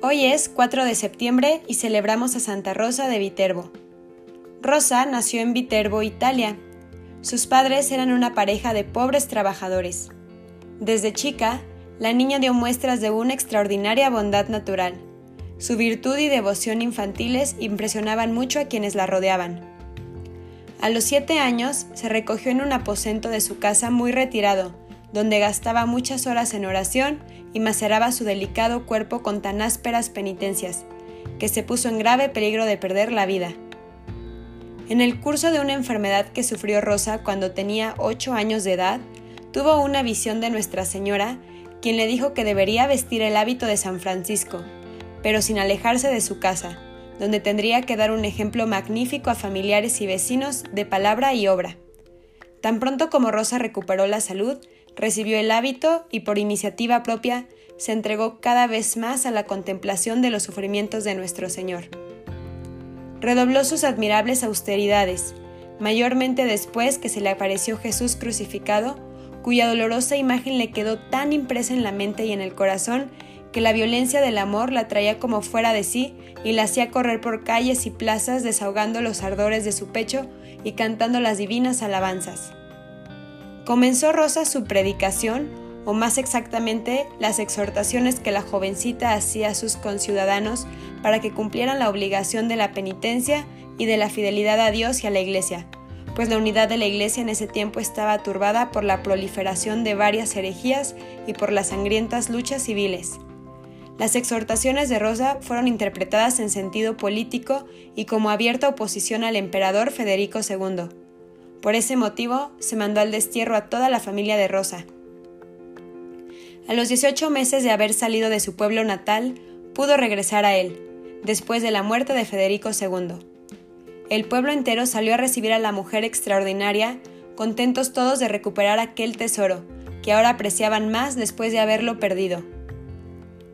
Hoy es 4 de septiembre y celebramos a Santa Rosa de Viterbo. Rosa nació en Viterbo, Italia. Sus padres eran una pareja de pobres trabajadores. Desde chica, la niña dio muestras de una extraordinaria bondad natural. Su virtud y devoción infantiles impresionaban mucho a quienes la rodeaban. A los siete años se recogió en un aposento de su casa muy retirado, donde gastaba muchas horas en oración y maceraba su delicado cuerpo con tan ásperas penitencias, que se puso en grave peligro de perder la vida. En el curso de una enfermedad que sufrió Rosa cuando tenía ocho años de edad, tuvo una visión de Nuestra Señora, quien le dijo que debería vestir el hábito de San Francisco, pero sin alejarse de su casa, donde tendría que dar un ejemplo magnífico a familiares y vecinos de palabra y obra. Tan pronto como Rosa recuperó la salud, recibió el hábito y por iniciativa propia se entregó cada vez más a la contemplación de los sufrimientos de nuestro Señor. Redobló sus admirables austeridades, mayormente después que se le apareció Jesús crucificado, cuya dolorosa imagen le quedó tan impresa en la mente y en el corazón que la violencia del amor la traía como fuera de sí y la hacía correr por calles y plazas desahogando los ardores de su pecho y cantando las divinas alabanzas. Comenzó Rosa su predicación, o más exactamente las exhortaciones que la jovencita hacía a sus conciudadanos para que cumplieran la obligación de la penitencia y de la fidelidad a Dios y a la Iglesia, pues la unidad de la Iglesia en ese tiempo estaba turbada por la proliferación de varias herejías y por las sangrientas luchas civiles. Las exhortaciones de Rosa fueron interpretadas en sentido político y como abierta oposición al emperador Federico II. Por ese motivo, se mandó al destierro a toda la familia de Rosa. A los 18 meses de haber salido de su pueblo natal, pudo regresar a él, después de la muerte de Federico II. El pueblo entero salió a recibir a la mujer extraordinaria, contentos todos de recuperar aquel tesoro, que ahora apreciaban más después de haberlo perdido.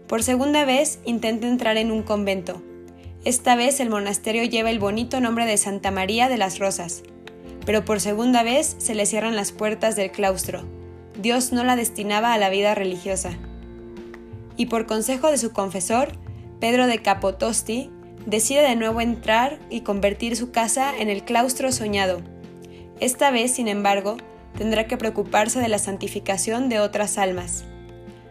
Por segunda vez intenta entrar en un convento. Esta vez el monasterio lleva el bonito nombre de Santa María de las Rosas, pero por segunda vez se le cierran las puertas del claustro. Dios no la destinaba a la vida religiosa. Y por consejo de su confesor, Pedro de Capotosti, decide de nuevo entrar y convertir su casa en el claustro soñado. Esta vez, sin embargo, tendrá que preocuparse de la santificación de otras almas.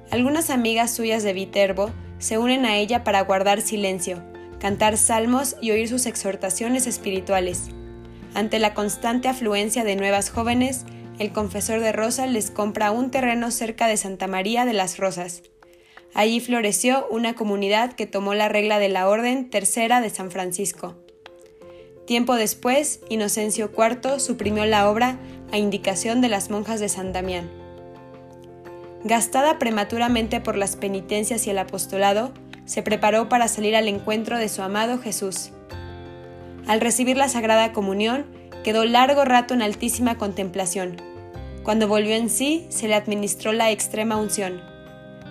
Algunas amigas suyas de Viterbo se unen a ella para guardar silencio, cantar salmos y oír sus exhortaciones espirituales. Ante la constante afluencia de nuevas jóvenes, el confesor de Rosa les compra un terreno cerca de Santa María de las Rosas. Allí floreció una comunidad que tomó la regla de la Orden Tercera de San Francisco. Tiempo después, Inocencio IV suprimió la obra a indicación de las monjas de San Damián. Gastada prematuramente por las penitencias y el apostolado, se preparó para salir al encuentro de su amado Jesús. Al recibir la Sagrada Comunión, quedó largo rato en altísima contemplación. Cuando volvió en sí, se le administró la extrema unción.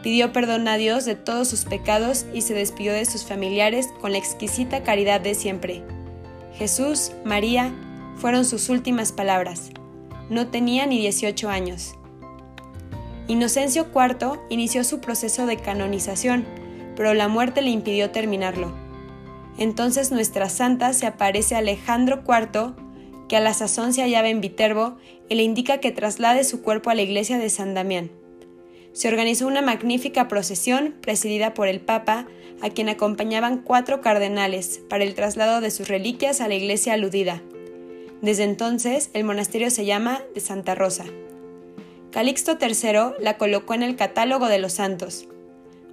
Pidió perdón a Dios de todos sus pecados y se despidió de sus familiares con la exquisita caridad de siempre. Jesús, María, fueron sus últimas palabras. No tenía ni 18 años. Inocencio IV inició su proceso de canonización, pero la muerte le impidió terminarlo. Entonces nuestra santa se aparece Alejandro IV, que a la sazón se hallaba en Viterbo, y le indica que traslade su cuerpo a la iglesia de San Damián. Se organizó una magnífica procesión presidida por el Papa, a quien acompañaban cuatro cardenales, para el traslado de sus reliquias a la iglesia aludida. Desde entonces, el monasterio se llama de Santa Rosa. Calixto III la colocó en el catálogo de los santos.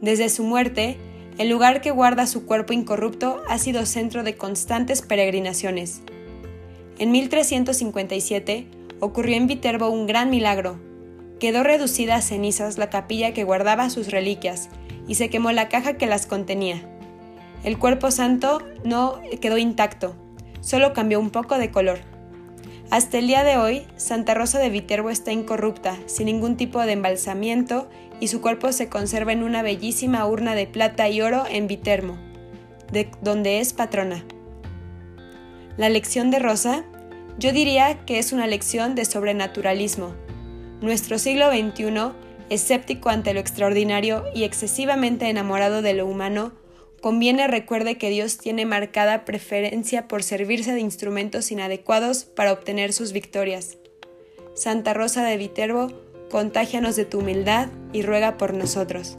Desde su muerte, el lugar que guarda su cuerpo incorrupto ha sido centro de constantes peregrinaciones. En 1357 ocurrió en Viterbo un gran milagro. Quedó reducida a cenizas la capilla que guardaba sus reliquias y se quemó la caja que las contenía. El cuerpo santo no quedó intacto, solo cambió un poco de color. Hasta el día de hoy, Santa Rosa de Viterbo está incorrupta, sin ningún tipo de embalsamiento, y su cuerpo se conserva en una bellísima urna de plata y oro en Viterbo, de donde es patrona. La lección de Rosa, yo diría que es una lección de sobrenaturalismo. Nuestro siglo XXI, escéptico ante lo extraordinario y excesivamente enamorado de lo humano, conviene recuerde que Dios tiene marcada preferencia por servirse de instrumentos inadecuados para obtener sus victorias. Santa Rosa de Viterbo, contágianos de tu humildad y ruega por nosotros.